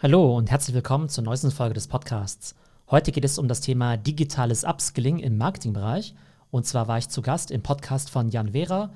Hallo und herzlich willkommen zur neuesten Folge des Podcasts. Heute geht es um das Thema digitales Upskilling im Marketingbereich. Und zwar war ich zu Gast im Podcast von Jan Vera.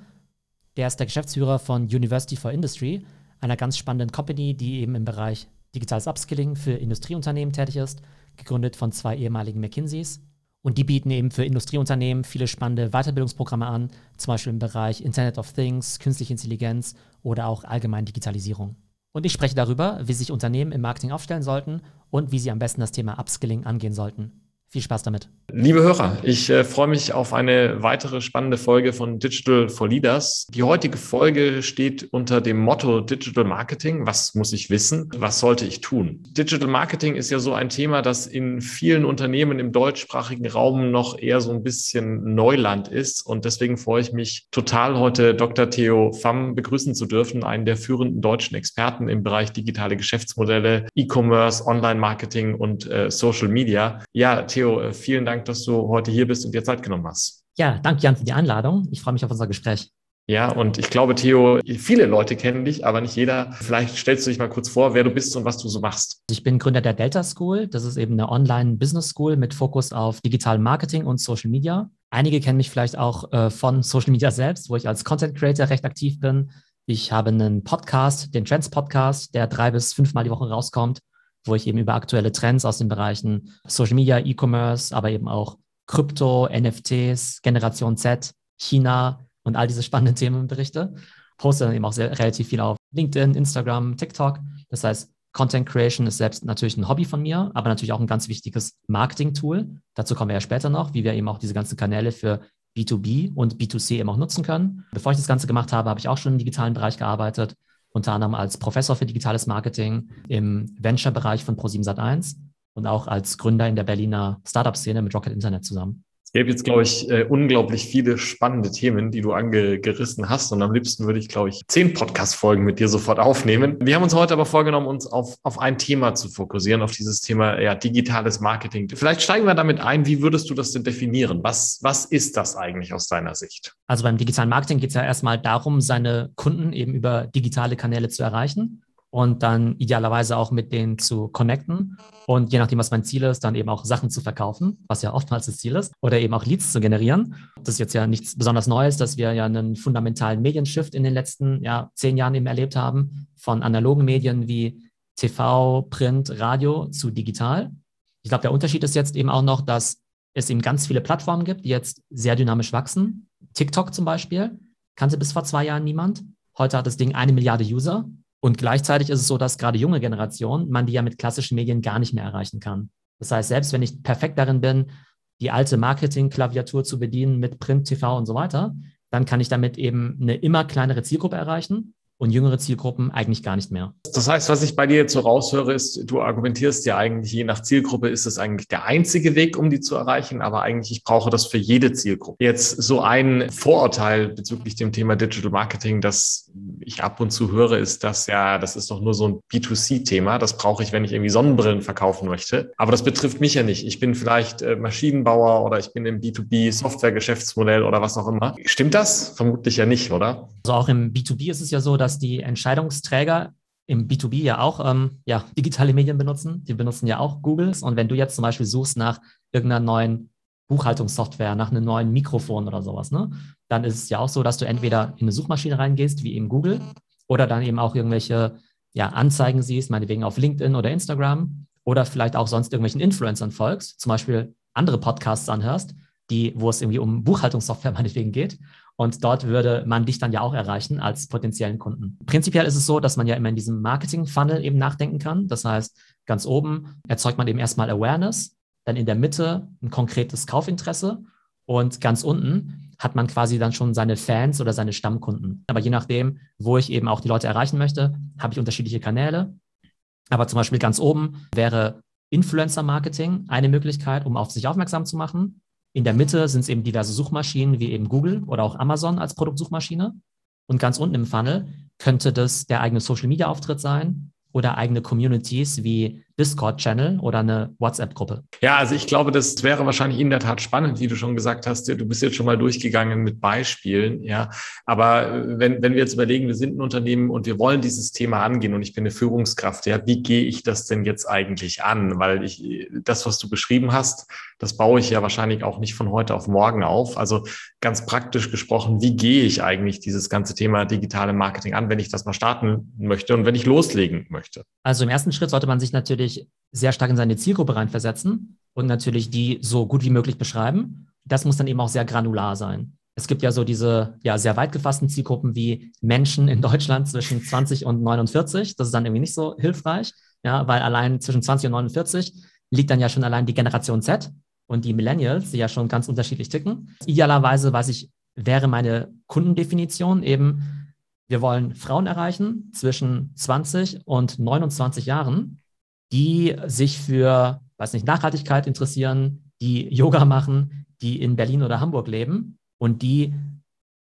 Der ist der Geschäftsführer von University for Industry, einer ganz spannenden Company, die eben im Bereich digitales Upskilling für Industrieunternehmen tätig ist, gegründet von zwei ehemaligen McKinseys. Und die bieten eben für Industrieunternehmen viele spannende Weiterbildungsprogramme an, zum Beispiel im Bereich Internet of Things, künstliche Intelligenz oder auch allgemein Digitalisierung. Und ich spreche darüber, wie sich Unternehmen im Marketing aufstellen sollten und wie sie am besten das Thema Upskilling angehen sollten. Viel Spaß damit. Liebe Hörer, ich äh, freue mich auf eine weitere spannende Folge von Digital for Leaders. Die heutige Folge steht unter dem Motto Digital Marketing. Was muss ich wissen? Was sollte ich tun? Digital Marketing ist ja so ein Thema, das in vielen Unternehmen im deutschsprachigen Raum noch eher so ein bisschen Neuland ist. Und deswegen freue ich mich total, heute Dr. Theo Pham begrüßen zu dürfen, einen der führenden deutschen Experten im Bereich digitale Geschäftsmodelle, E-Commerce, Online-Marketing und äh, Social Media. Ja, Theo, Theo, äh, vielen Dank, dass du heute hier bist und dir Zeit genommen hast. Ja, danke Jan für die Einladung. Ich freue mich auf unser Gespräch. Ja, und ich glaube, Theo, viele Leute kennen dich, aber nicht jeder. Vielleicht stellst du dich mal kurz vor, wer du bist und was du so machst. Ich bin Gründer der Delta School. Das ist eben eine Online-Business School mit Fokus auf Digital Marketing und Social Media. Einige kennen mich vielleicht auch äh, von Social Media selbst, wo ich als Content Creator recht aktiv bin. Ich habe einen Podcast, den Trends Podcast, der drei bis fünfmal die Woche rauskommt wo ich eben über aktuelle Trends aus den Bereichen Social Media, E-Commerce, aber eben auch Krypto, NFTs, Generation Z, China und all diese spannenden Themen berichte. Poste dann eben auch sehr, relativ viel auf LinkedIn, Instagram, TikTok. Das heißt, Content Creation ist selbst natürlich ein Hobby von mir, aber natürlich auch ein ganz wichtiges Marketing-Tool. Dazu kommen wir ja später noch, wie wir eben auch diese ganzen Kanäle für B2B und B2C eben auch nutzen können. Bevor ich das Ganze gemacht habe, habe ich auch schon im digitalen Bereich gearbeitet unter anderem als Professor für digitales Marketing im Venture-Bereich von Pro7 und auch als Gründer in der Berliner Startup-Szene mit Rocket Internet zusammen. Gäbe jetzt, glaube ich, äh, unglaublich viele spannende Themen, die du angerissen hast. Und am liebsten würde ich, glaube ich, zehn Podcast-Folgen mit dir sofort aufnehmen. Wir haben uns heute aber vorgenommen, uns auf, auf ein Thema zu fokussieren, auf dieses Thema ja, digitales Marketing. Vielleicht steigen wir damit ein. Wie würdest du das denn definieren? Was, was ist das eigentlich aus deiner Sicht? Also beim digitalen Marketing geht es ja erstmal darum, seine Kunden eben über digitale Kanäle zu erreichen und dann idealerweise auch mit denen zu connecten und je nachdem, was mein Ziel ist, dann eben auch Sachen zu verkaufen, was ja oftmals das Ziel ist, oder eben auch Leads zu generieren. Das ist jetzt ja nichts besonders Neues, dass wir ja einen fundamentalen Medienshift in den letzten ja, zehn Jahren eben erlebt haben, von analogen Medien wie TV, Print, Radio zu digital. Ich glaube, der Unterschied ist jetzt eben auch noch, dass es eben ganz viele Plattformen gibt, die jetzt sehr dynamisch wachsen. TikTok zum Beispiel kannte bis vor zwei Jahren niemand. Heute hat das Ding eine Milliarde User und gleichzeitig ist es so, dass gerade junge Generationen, man die ja mit klassischen Medien gar nicht mehr erreichen kann. Das heißt, selbst wenn ich perfekt darin bin, die alte Marketing-Klaviatur zu bedienen mit Print, TV und so weiter, dann kann ich damit eben eine immer kleinere Zielgruppe erreichen und jüngere Zielgruppen eigentlich gar nicht mehr. Das heißt, was ich bei dir jetzt so raushöre, ist, du argumentierst ja eigentlich, je nach Zielgruppe ist es eigentlich der einzige Weg, um die zu erreichen, aber eigentlich ich brauche das für jede Zielgruppe. Jetzt so ein Vorurteil bezüglich dem Thema Digital Marketing, das ich ab und zu höre, ist, dass ja, das ist doch nur so ein B2C-Thema. Das brauche ich, wenn ich irgendwie Sonnenbrillen verkaufen möchte. Aber das betrifft mich ja nicht. Ich bin vielleicht äh, Maschinenbauer oder ich bin im B2B-Software-Geschäftsmodell oder was auch immer. Stimmt das? Vermutlich ja nicht, oder? Also auch im B2B ist es ja so, dass dass die Entscheidungsträger im B2B ja auch ähm, ja, digitale Medien benutzen. Die benutzen ja auch Google. Und wenn du jetzt zum Beispiel suchst nach irgendeiner neuen Buchhaltungssoftware, nach einem neuen Mikrofon oder sowas, ne, dann ist es ja auch so, dass du entweder in eine Suchmaschine reingehst, wie eben Google, oder dann eben auch irgendwelche ja, Anzeigen siehst, meinetwegen auf LinkedIn oder Instagram, oder vielleicht auch sonst irgendwelchen Influencern folgst, zum Beispiel andere Podcasts anhörst, die, wo es irgendwie um Buchhaltungssoftware meinetwegen geht. Und dort würde man dich dann ja auch erreichen als potenziellen Kunden. Prinzipiell ist es so, dass man ja immer in diesem Marketing-Funnel eben nachdenken kann. Das heißt, ganz oben erzeugt man eben erstmal Awareness, dann in der Mitte ein konkretes Kaufinteresse und ganz unten hat man quasi dann schon seine Fans oder seine Stammkunden. Aber je nachdem, wo ich eben auch die Leute erreichen möchte, habe ich unterschiedliche Kanäle. Aber zum Beispiel ganz oben wäre Influencer-Marketing eine Möglichkeit, um auf sich aufmerksam zu machen. In der Mitte sind es eben diverse Suchmaschinen wie eben Google oder auch Amazon als Produktsuchmaschine. Und ganz unten im Funnel könnte das der eigene Social Media Auftritt sein oder eigene Communities wie Discord-Channel oder eine WhatsApp-Gruppe? Ja, also ich glaube, das wäre wahrscheinlich in der Tat spannend, wie du schon gesagt hast. Du bist jetzt schon mal durchgegangen mit Beispielen, ja. Aber äh, wenn, wenn wir jetzt überlegen, wir sind ein Unternehmen und wir wollen dieses Thema angehen und ich bin eine Führungskraft, ja, wie gehe ich das denn jetzt eigentlich an? Weil ich, das, was du beschrieben hast, das baue ich ja wahrscheinlich auch nicht von heute auf morgen auf. Also ganz praktisch gesprochen, wie gehe ich eigentlich dieses ganze Thema digitale Marketing an, wenn ich das mal starten möchte und wenn ich loslegen möchte? Also im ersten Schritt sollte man sich natürlich sehr stark in seine Zielgruppe reinversetzen und natürlich die so gut wie möglich beschreiben. Das muss dann eben auch sehr granular sein. Es gibt ja so diese ja, sehr weit gefassten Zielgruppen wie Menschen in Deutschland zwischen 20 und 49. Das ist dann irgendwie nicht so hilfreich, ja, weil allein zwischen 20 und 49 liegt dann ja schon allein die Generation Z und die Millennials, die ja schon ganz unterschiedlich ticken. Idealerweise, was ich, wäre meine Kundendefinition eben, wir wollen Frauen erreichen zwischen 20 und 29 Jahren, die sich für, weiß nicht, Nachhaltigkeit interessieren, die Yoga machen, die in Berlin oder Hamburg leben und die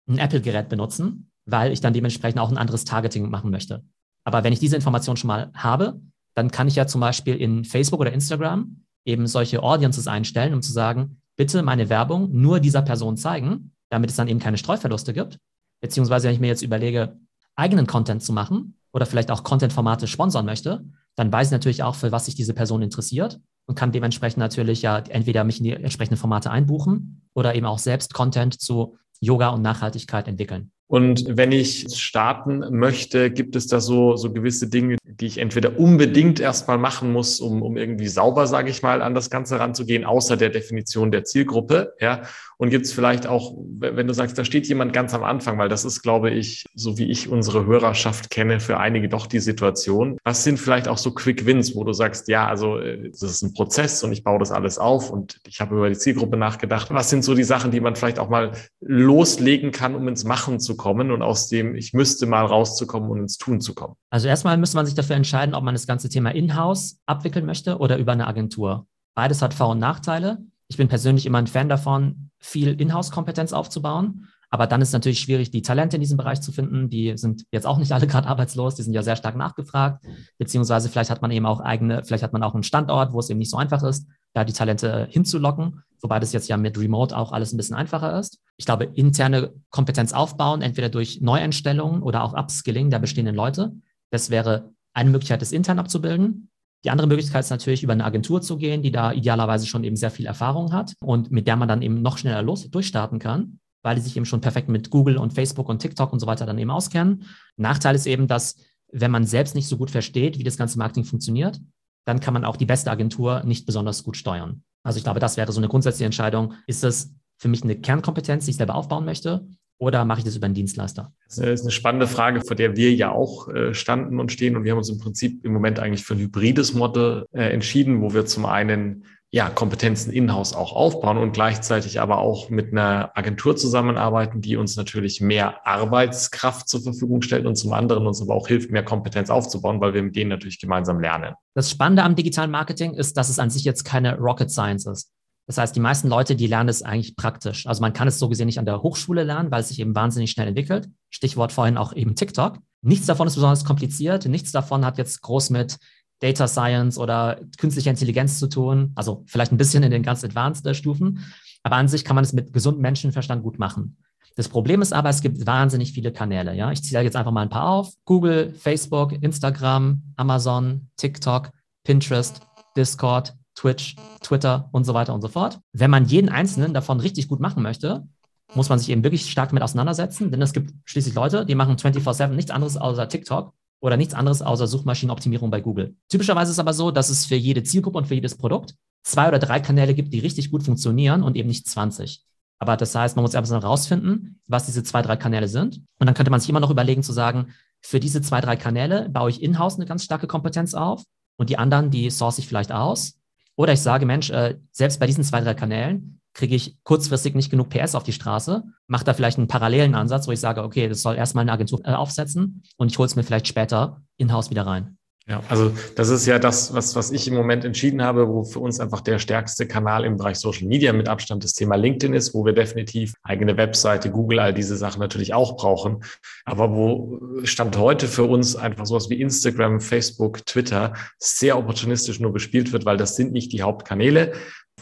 ein Apple-Gerät benutzen, weil ich dann dementsprechend auch ein anderes Targeting machen möchte. Aber wenn ich diese Information schon mal habe, dann kann ich ja zum Beispiel in Facebook oder Instagram eben solche Audiences einstellen, um zu sagen, bitte meine Werbung nur dieser Person zeigen, damit es dann eben keine Streuverluste gibt. Beziehungsweise, wenn ich mir jetzt überlege, eigenen Content zu machen oder vielleicht auch Content-Formate sponsern möchte, dann weiß ich natürlich auch, für was sich diese Person interessiert und kann dementsprechend natürlich ja entweder mich in die entsprechenden Formate einbuchen oder eben auch selbst Content zu Yoga und Nachhaltigkeit entwickeln. Und wenn ich starten möchte, gibt es da so, so gewisse Dinge, die ich entweder unbedingt erstmal machen muss, um, um irgendwie sauber, sage ich mal, an das Ganze ranzugehen, außer der Definition der Zielgruppe, ja. Und gibt es vielleicht auch, wenn du sagst, da steht jemand ganz am Anfang, weil das ist, glaube ich, so wie ich unsere Hörerschaft kenne, für einige doch die Situation. Was sind vielleicht auch so Quick Wins, wo du sagst, ja, also äh, das ist ein Prozess und ich baue das alles auf und ich habe über die Zielgruppe nachgedacht. Was sind so die Sachen, die man vielleicht auch mal loslegen kann, um ins Machen zu kommen und aus dem ich müsste mal rauszukommen und ins Tun zu kommen? Also erstmal müsste man sich dafür entscheiden, ob man das ganze Thema in-house abwickeln möchte oder über eine Agentur. Beides hat Vor- und Nachteile. Ich bin persönlich immer ein Fan davon, viel Inhouse-Kompetenz aufzubauen. Aber dann ist natürlich schwierig, die Talente in diesem Bereich zu finden. Die sind jetzt auch nicht alle gerade arbeitslos, die sind ja sehr stark nachgefragt. Beziehungsweise vielleicht hat man eben auch eigene, vielleicht hat man auch einen Standort, wo es eben nicht so einfach ist, da die Talente hinzulocken. Wobei das jetzt ja mit Remote auch alles ein bisschen einfacher ist. Ich glaube, interne Kompetenz aufbauen, entweder durch Neueinstellungen oder auch Upskilling der bestehenden Leute. Das wäre eine Möglichkeit, das intern abzubilden. Die andere Möglichkeit ist natürlich, über eine Agentur zu gehen, die da idealerweise schon eben sehr viel Erfahrung hat und mit der man dann eben noch schneller los durchstarten kann, weil die sich eben schon perfekt mit Google und Facebook und TikTok und so weiter dann eben auskennen. Nachteil ist eben, dass wenn man selbst nicht so gut versteht, wie das ganze Marketing funktioniert, dann kann man auch die beste Agentur nicht besonders gut steuern. Also ich glaube, das wäre so eine grundsätzliche Entscheidung. Ist das für mich eine Kernkompetenz, die ich selber aufbauen möchte? Oder mache ich das über einen Dienstleister? Das ist eine spannende Frage, vor der wir ja auch äh, standen und stehen. Und wir haben uns im Prinzip im Moment eigentlich für ein hybrides Modell äh, entschieden, wo wir zum einen ja, Kompetenzen in-house auch aufbauen und gleichzeitig aber auch mit einer Agentur zusammenarbeiten, die uns natürlich mehr Arbeitskraft zur Verfügung stellt und zum anderen uns aber auch hilft, mehr Kompetenz aufzubauen, weil wir mit denen natürlich gemeinsam lernen. Das Spannende am digitalen Marketing ist, dass es an sich jetzt keine Rocket Science ist. Das heißt, die meisten Leute, die lernen es eigentlich praktisch. Also man kann es so gesehen nicht an der Hochschule lernen, weil es sich eben wahnsinnig schnell entwickelt. Stichwort vorhin auch eben TikTok. Nichts davon ist besonders kompliziert. Nichts davon hat jetzt groß mit Data Science oder künstlicher Intelligenz zu tun. Also vielleicht ein bisschen in den ganz advanced Stufen. Aber an sich kann man es mit gesundem Menschenverstand gut machen. Das Problem ist aber, es gibt wahnsinnig viele Kanäle. Ja, ich zähle jetzt einfach mal ein paar auf: Google, Facebook, Instagram, Amazon, TikTok, Pinterest, Discord, Twitch, Twitter und so weiter und so fort. Wenn man jeden einzelnen davon richtig gut machen möchte, muss man sich eben wirklich stark damit auseinandersetzen, denn es gibt schließlich Leute, die machen 24/7 nichts anderes außer TikTok oder nichts anderes außer Suchmaschinenoptimierung bei Google. Typischerweise ist es aber so, dass es für jede Zielgruppe und für jedes Produkt zwei oder drei Kanäle gibt, die richtig gut funktionieren und eben nicht 20. Aber das heißt, man muss erstmal herausfinden, was diese zwei, drei Kanäle sind. Und dann könnte man sich immer noch überlegen zu sagen, für diese zwei, drei Kanäle baue ich in-house eine ganz starke Kompetenz auf und die anderen, die source ich vielleicht aus. Oder ich sage, Mensch, äh, selbst bei diesen zwei, drei Kanälen kriege ich kurzfristig nicht genug PS auf die Straße, mache da vielleicht einen parallelen Ansatz, wo ich sage, okay, das soll erstmal eine Agentur äh, aufsetzen und ich hole es mir vielleicht später in-house wieder rein. Ja, also das ist ja das, was, was ich im Moment entschieden habe, wo für uns einfach der stärkste Kanal im Bereich Social Media mit Abstand das Thema LinkedIn ist, wo wir definitiv eigene Webseite, Google, all diese Sachen natürlich auch brauchen. Aber wo Stand heute für uns einfach sowas wie Instagram, Facebook, Twitter sehr opportunistisch nur bespielt wird, weil das sind nicht die Hauptkanäle.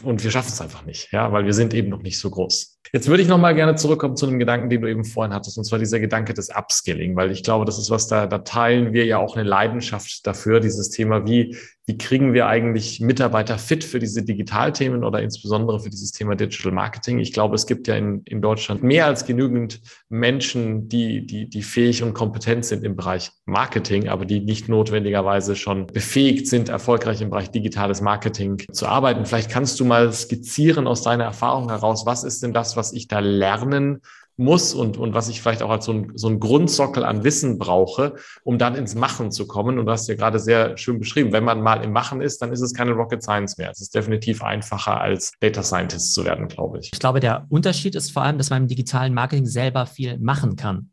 Und wir schaffen es einfach nicht, ja, weil wir sind eben noch nicht so groß. Jetzt würde ich noch mal gerne zurückkommen zu einem Gedanken, den du eben vorhin hattest, und zwar dieser Gedanke des Upskilling, weil ich glaube, das ist was, da, da teilen wir ja auch eine Leidenschaft dafür, dieses Thema, wie, wie kriegen wir eigentlich Mitarbeiter fit für diese Digitalthemen oder insbesondere für dieses Thema Digital Marketing. Ich glaube, es gibt ja in, in Deutschland mehr als genügend Menschen, die, die, die fähig und kompetent sind im Bereich Marketing, aber die nicht notwendigerweise schon befähigt sind, erfolgreich im Bereich digitales Marketing zu arbeiten. Vielleicht kannst du mal skizzieren aus deiner Erfahrung heraus, was ist denn das, was ich da lernen muss und, und was ich vielleicht auch als so ein, so ein Grundsockel an Wissen brauche, um dann ins Machen zu kommen. Und du hast ja gerade sehr schön beschrieben, wenn man mal im Machen ist, dann ist es keine Rocket Science mehr. Es ist definitiv einfacher, als Data Scientist zu werden, glaube ich. Ich glaube, der Unterschied ist vor allem, dass man im digitalen Marketing selber viel machen kann.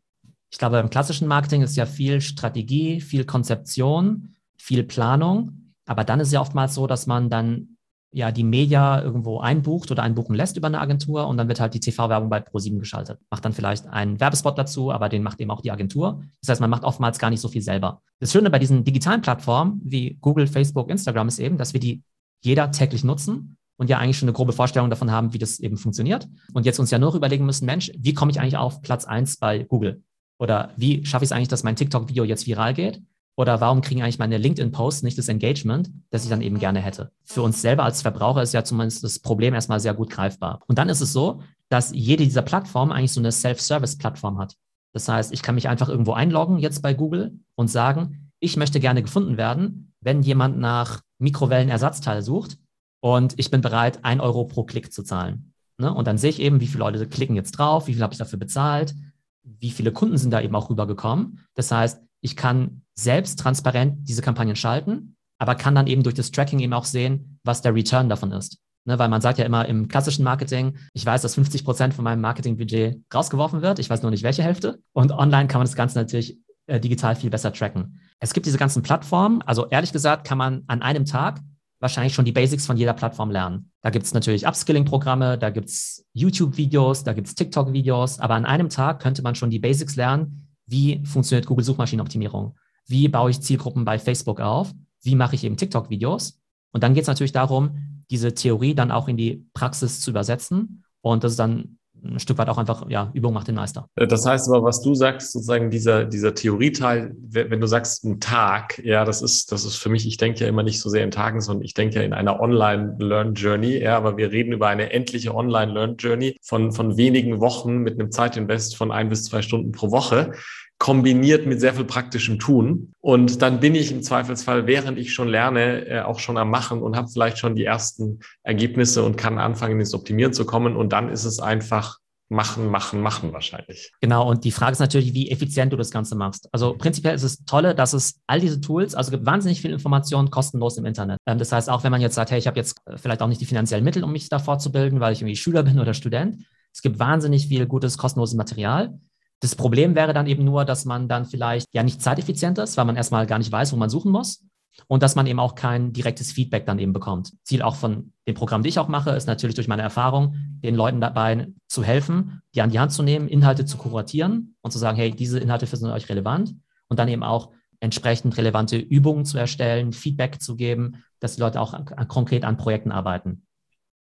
Ich glaube, beim klassischen Marketing ist ja viel Strategie, viel Konzeption, viel Planung. Aber dann ist ja oftmals so, dass man dann ja die Media irgendwo einbucht oder einbuchen lässt über eine Agentur und dann wird halt die TV-Werbung bei ProSieben geschaltet. Macht dann vielleicht einen Werbespot dazu, aber den macht eben auch die Agentur. Das heißt, man macht oftmals gar nicht so viel selber. Das Schöne bei diesen digitalen Plattformen wie Google, Facebook, Instagram ist eben, dass wir die jeder täglich nutzen und ja eigentlich schon eine grobe Vorstellung davon haben, wie das eben funktioniert. Und jetzt uns ja nur überlegen müssen, Mensch, wie komme ich eigentlich auf Platz eins bei Google? Oder wie schaffe ich es eigentlich, dass mein TikTok-Video jetzt viral geht? Oder warum kriegen eigentlich meine LinkedIn-Posts nicht das Engagement, das ich dann eben gerne hätte? Für uns selber als Verbraucher ist ja zumindest das Problem erstmal sehr gut greifbar. Und dann ist es so, dass jede dieser Plattformen eigentlich so eine Self-Service-Plattform hat. Das heißt, ich kann mich einfach irgendwo einloggen jetzt bei Google und sagen, ich möchte gerne gefunden werden, wenn jemand nach Mikrowellenersatzteil sucht und ich bin bereit, ein Euro pro Klick zu zahlen. Ne? Und dann sehe ich eben, wie viele Leute klicken jetzt drauf, wie viel habe ich dafür bezahlt, wie viele Kunden sind da eben auch rübergekommen. Das heißt, ich kann selbst transparent diese Kampagnen schalten, aber kann dann eben durch das Tracking eben auch sehen, was der Return davon ist. Ne, weil man sagt ja immer im klassischen Marketing, ich weiß, dass 50 Prozent von meinem Marketingbudget rausgeworfen wird. Ich weiß nur nicht, welche Hälfte. Und online kann man das Ganze natürlich äh, digital viel besser tracken. Es gibt diese ganzen Plattformen. Also ehrlich gesagt kann man an einem Tag wahrscheinlich schon die Basics von jeder Plattform lernen. Da gibt es natürlich Upskilling-Programme, da gibt es YouTube-Videos, da gibt es TikTok-Videos. Aber an einem Tag könnte man schon die Basics lernen, wie funktioniert Google Suchmaschinenoptimierung? Wie baue ich Zielgruppen bei Facebook auf? Wie mache ich eben TikTok-Videos? Und dann geht es natürlich darum, diese Theorie dann auch in die Praxis zu übersetzen. Und das ist dann ein Stück weit auch einfach, ja, Übung macht den Meister. Äh, das heißt aber, was du sagst, sozusagen dieser, dieser Theorieteil, wenn du sagst ein Tag, ja, das ist, das ist für mich, ich denke ja immer nicht so sehr in Tagen, sondern ich denke ja in einer Online-Learn-Journey, ja, aber wir reden über eine endliche Online-Learn-Journey von, von wenigen Wochen mit einem Zeitinvest von ein bis zwei Stunden pro Woche kombiniert mit sehr viel praktischem Tun. Und dann bin ich im Zweifelsfall, während ich schon lerne, äh, auch schon am Machen und habe vielleicht schon die ersten Ergebnisse und kann anfangen, ins Optimieren zu kommen. Und dann ist es einfach machen, machen, machen wahrscheinlich. Genau, und die Frage ist natürlich, wie effizient du das Ganze machst. Also prinzipiell ist es tolle, dass es all diese Tools, also gibt wahnsinnig viel Information kostenlos im Internet. Ähm, das heißt, auch wenn man jetzt sagt, hey, ich habe jetzt äh, vielleicht auch nicht die finanziellen Mittel, um mich da fortzubilden, weil ich irgendwie Schüler bin oder Student. Es gibt wahnsinnig viel gutes, kostenloses Material. Das Problem wäre dann eben nur, dass man dann vielleicht ja nicht zeiteffizient ist, weil man erstmal gar nicht weiß, wo man suchen muss und dass man eben auch kein direktes Feedback dann eben bekommt. Ziel auch von dem Programm, die ich auch mache, ist natürlich durch meine Erfahrung, den Leuten dabei zu helfen, die an die Hand zu nehmen, Inhalte zu kuratieren und zu sagen, hey, diese Inhalte sind euch relevant und dann eben auch entsprechend relevante Übungen zu erstellen, Feedback zu geben, dass die Leute auch konkret an Projekten arbeiten.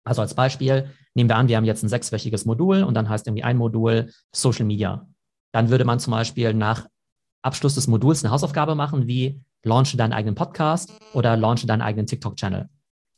Also als Beispiel nehmen wir an, wir haben jetzt ein sechswöchiges Modul und dann heißt irgendwie ein Modul Social Media dann würde man zum Beispiel nach Abschluss des Moduls eine Hausaufgabe machen, wie launche deinen eigenen Podcast oder launche deinen eigenen TikTok-Channel.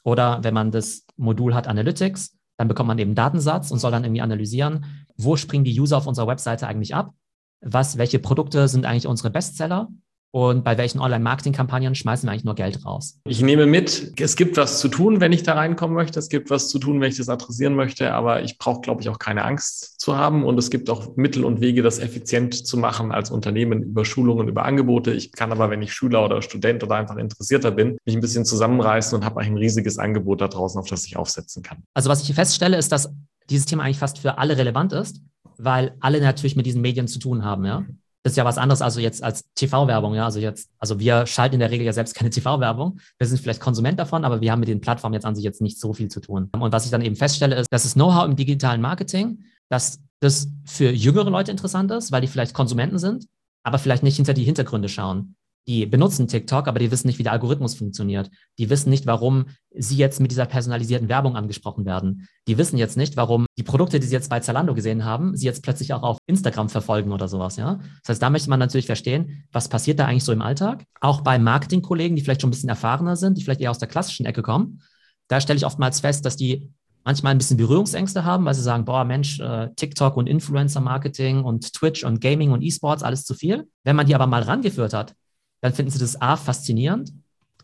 Oder wenn man das Modul hat Analytics, dann bekommt man eben einen Datensatz und soll dann irgendwie analysieren, wo springen die User auf unserer Webseite eigentlich ab? Was, welche Produkte sind eigentlich unsere Bestseller? Und bei welchen Online-Marketing-Kampagnen schmeißen wir eigentlich nur Geld raus? Ich nehme mit, es gibt was zu tun, wenn ich da reinkommen möchte. Es gibt was zu tun, wenn ich das adressieren möchte. Aber ich brauche, glaube ich, auch keine Angst zu haben. Und es gibt auch Mittel und Wege, das effizient zu machen als Unternehmen über Schulungen, über Angebote. Ich kann aber, wenn ich Schüler oder Student oder einfach Interessierter bin, mich ein bisschen zusammenreißen und habe ein riesiges Angebot da draußen, auf das ich aufsetzen kann. Also was ich hier feststelle, ist, dass dieses Thema eigentlich fast für alle relevant ist, weil alle natürlich mit diesen Medien zu tun haben. Ja? Das ist ja was anderes also jetzt als TV-Werbung, ja. Also jetzt, also wir schalten in der Regel ja selbst keine TV-Werbung. Wir sind vielleicht Konsument davon, aber wir haben mit den Plattformen jetzt an sich jetzt nicht so viel zu tun. Und was ich dann eben feststelle, ist, dass das Know-how im digitalen Marketing, dass das für jüngere Leute interessant ist, weil die vielleicht Konsumenten sind, aber vielleicht nicht hinter die Hintergründe schauen die benutzen TikTok, aber die wissen nicht, wie der Algorithmus funktioniert. Die wissen nicht, warum sie jetzt mit dieser personalisierten Werbung angesprochen werden. Die wissen jetzt nicht, warum die Produkte, die sie jetzt bei Zalando gesehen haben, sie jetzt plötzlich auch auf Instagram verfolgen oder sowas, ja. Das heißt, da möchte man natürlich verstehen, was passiert da eigentlich so im Alltag. Auch bei Marketingkollegen, die vielleicht schon ein bisschen erfahrener sind, die vielleicht eher aus der klassischen Ecke kommen. Da stelle ich oftmals fest, dass die manchmal ein bisschen Berührungsängste haben, weil sie sagen, boah, Mensch, äh, TikTok und Influencer-Marketing und Twitch und Gaming und E-Sports, alles zu viel. Wenn man die aber mal rangeführt hat, dann finden sie das A faszinierend,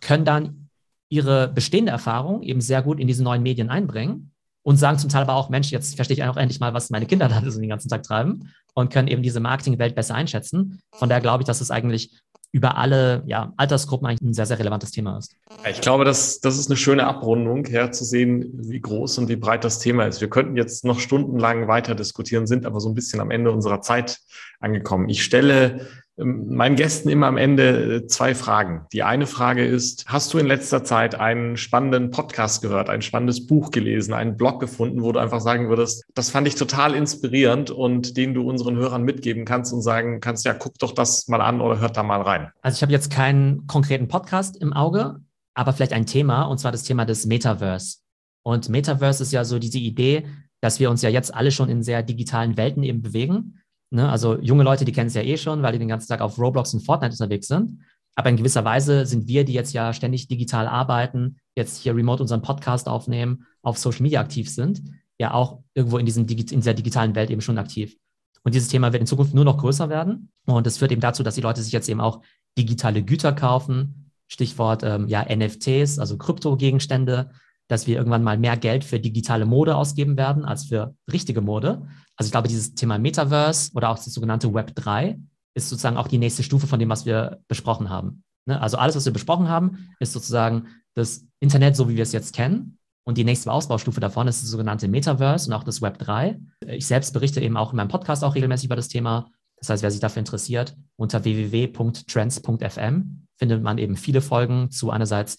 können dann ihre bestehende Erfahrung eben sehr gut in diese neuen Medien einbringen und sagen zum Teil aber auch, Mensch, jetzt verstehe ich auch endlich mal, was meine Kinder da so den ganzen Tag treiben und können eben diese Marketingwelt besser einschätzen. Von daher glaube ich, dass es eigentlich über alle ja, Altersgruppen eigentlich ein sehr, sehr relevantes Thema ist. Ich glaube, das, das ist eine schöne Abrundung, herzusehen, wie groß und wie breit das Thema ist. Wir könnten jetzt noch stundenlang weiter diskutieren, sind aber so ein bisschen am Ende unserer Zeit angekommen. Ich stelle meinen Gästen immer am Ende äh, zwei Fragen. Die eine Frage ist, hast du in letzter Zeit einen spannenden Podcast gehört, ein spannendes Buch gelesen, einen Blog gefunden, wo du einfach sagen würdest, das fand ich total inspirierend und den du unseren Hörern mitgeben kannst und sagen kannst, ja, guck doch das mal an oder hört da mal rein. Also ich habe jetzt keinen konkreten Podcast im Auge, aber vielleicht ein Thema, und zwar das Thema des Metaverse. Und Metaverse ist ja so diese Idee, dass wir uns ja jetzt alle schon in sehr digitalen Welten eben bewegen Ne? Also junge Leute, die kennen es ja eh schon, weil die den ganzen Tag auf Roblox und Fortnite unterwegs sind. Aber in gewisser Weise sind wir, die jetzt ja ständig digital arbeiten, jetzt hier remote unseren Podcast aufnehmen, auf Social Media aktiv sind, ja auch irgendwo in, diesem, in dieser digitalen Welt eben schon aktiv. Und dieses Thema wird in Zukunft nur noch größer werden. Und das führt eben dazu, dass die Leute sich jetzt eben auch digitale Güter kaufen. Stichwort ähm, ja, NFTs, also Kryptogegenstände, dass wir irgendwann mal mehr Geld für digitale Mode ausgeben werden als für richtige Mode. Also ich glaube, dieses Thema Metaverse oder auch das sogenannte Web 3 ist sozusagen auch die nächste Stufe von dem, was wir besprochen haben. Ne? Also alles, was wir besprochen haben, ist sozusagen das Internet, so wie wir es jetzt kennen. Und die nächste Ausbaustufe davon ist das sogenannte Metaverse und auch das Web 3. Ich selbst berichte eben auch in meinem Podcast auch regelmäßig über das Thema. Das heißt, wer sich dafür interessiert, unter www.trends.fm findet man eben viele Folgen zu einerseits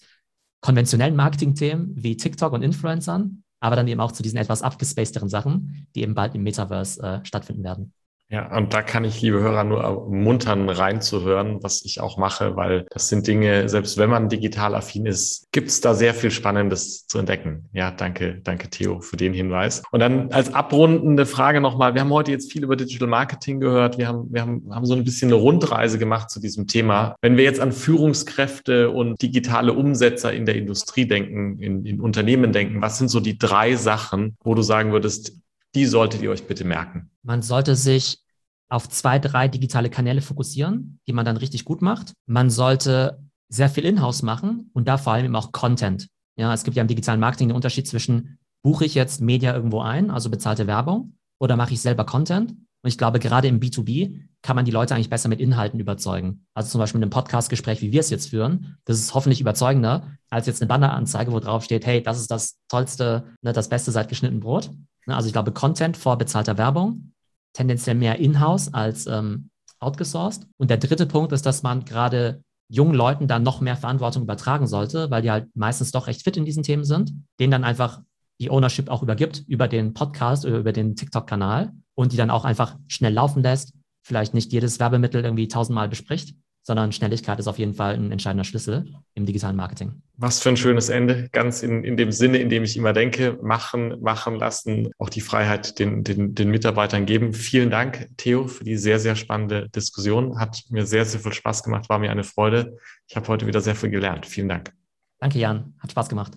konventionellen Marketing-Themen wie TikTok und Influencern, aber dann eben auch zu diesen etwas abgespacederen Sachen, die eben bald im Metaverse äh, stattfinden werden. Ja, und da kann ich, liebe Hörer, nur ermuntern, reinzuhören, was ich auch mache, weil das sind Dinge, selbst wenn man digital affin ist, gibt es da sehr viel Spannendes zu entdecken. Ja, danke, danke Theo für den Hinweis. Und dann als abrundende Frage nochmal, wir haben heute jetzt viel über Digital Marketing gehört, wir haben, wir haben, haben so ein bisschen eine Rundreise gemacht zu diesem Thema. Wenn wir jetzt an Führungskräfte und digitale Umsetzer in der Industrie denken, in, in Unternehmen denken, was sind so die drei Sachen, wo du sagen würdest, die solltet ihr euch bitte merken? Man sollte sich auf zwei, drei digitale Kanäle fokussieren, die man dann richtig gut macht. Man sollte sehr viel Inhouse machen und da vor allem eben auch Content. Ja, es gibt ja im digitalen Marketing den Unterschied zwischen, buche ich jetzt Media irgendwo ein, also bezahlte Werbung, oder mache ich selber Content? Und ich glaube, gerade im B2B kann man die Leute eigentlich besser mit Inhalten überzeugen. Also zum Beispiel in einem Podcast-Gespräch, wie wir es jetzt führen, das ist hoffentlich überzeugender als jetzt eine Banneranzeige, wo drauf steht, hey, das ist das tollste, ne, das Beste seit geschnitten Brot. Ne, also ich glaube, Content vor bezahlter Werbung, tendenziell mehr in-house als ähm, outgesourced. Und der dritte Punkt ist, dass man gerade jungen Leuten dann noch mehr Verantwortung übertragen sollte, weil die halt meistens doch recht fit in diesen Themen sind, denen dann einfach die Ownership auch übergibt über den Podcast oder über den TikTok-Kanal und die dann auch einfach schnell laufen lässt, vielleicht nicht jedes Werbemittel irgendwie tausendmal bespricht, sondern Schnelligkeit ist auf jeden Fall ein entscheidender Schlüssel im digitalen Marketing. Was für ein schönes Ende, ganz in, in dem Sinne, in dem ich immer denke, machen, machen lassen, auch die Freiheit den, den, den Mitarbeitern geben. Vielen Dank, Theo, für die sehr, sehr spannende Diskussion. Hat mir sehr, sehr viel Spaß gemacht, war mir eine Freude. Ich habe heute wieder sehr viel gelernt. Vielen Dank. Danke, Jan. Hat Spaß gemacht.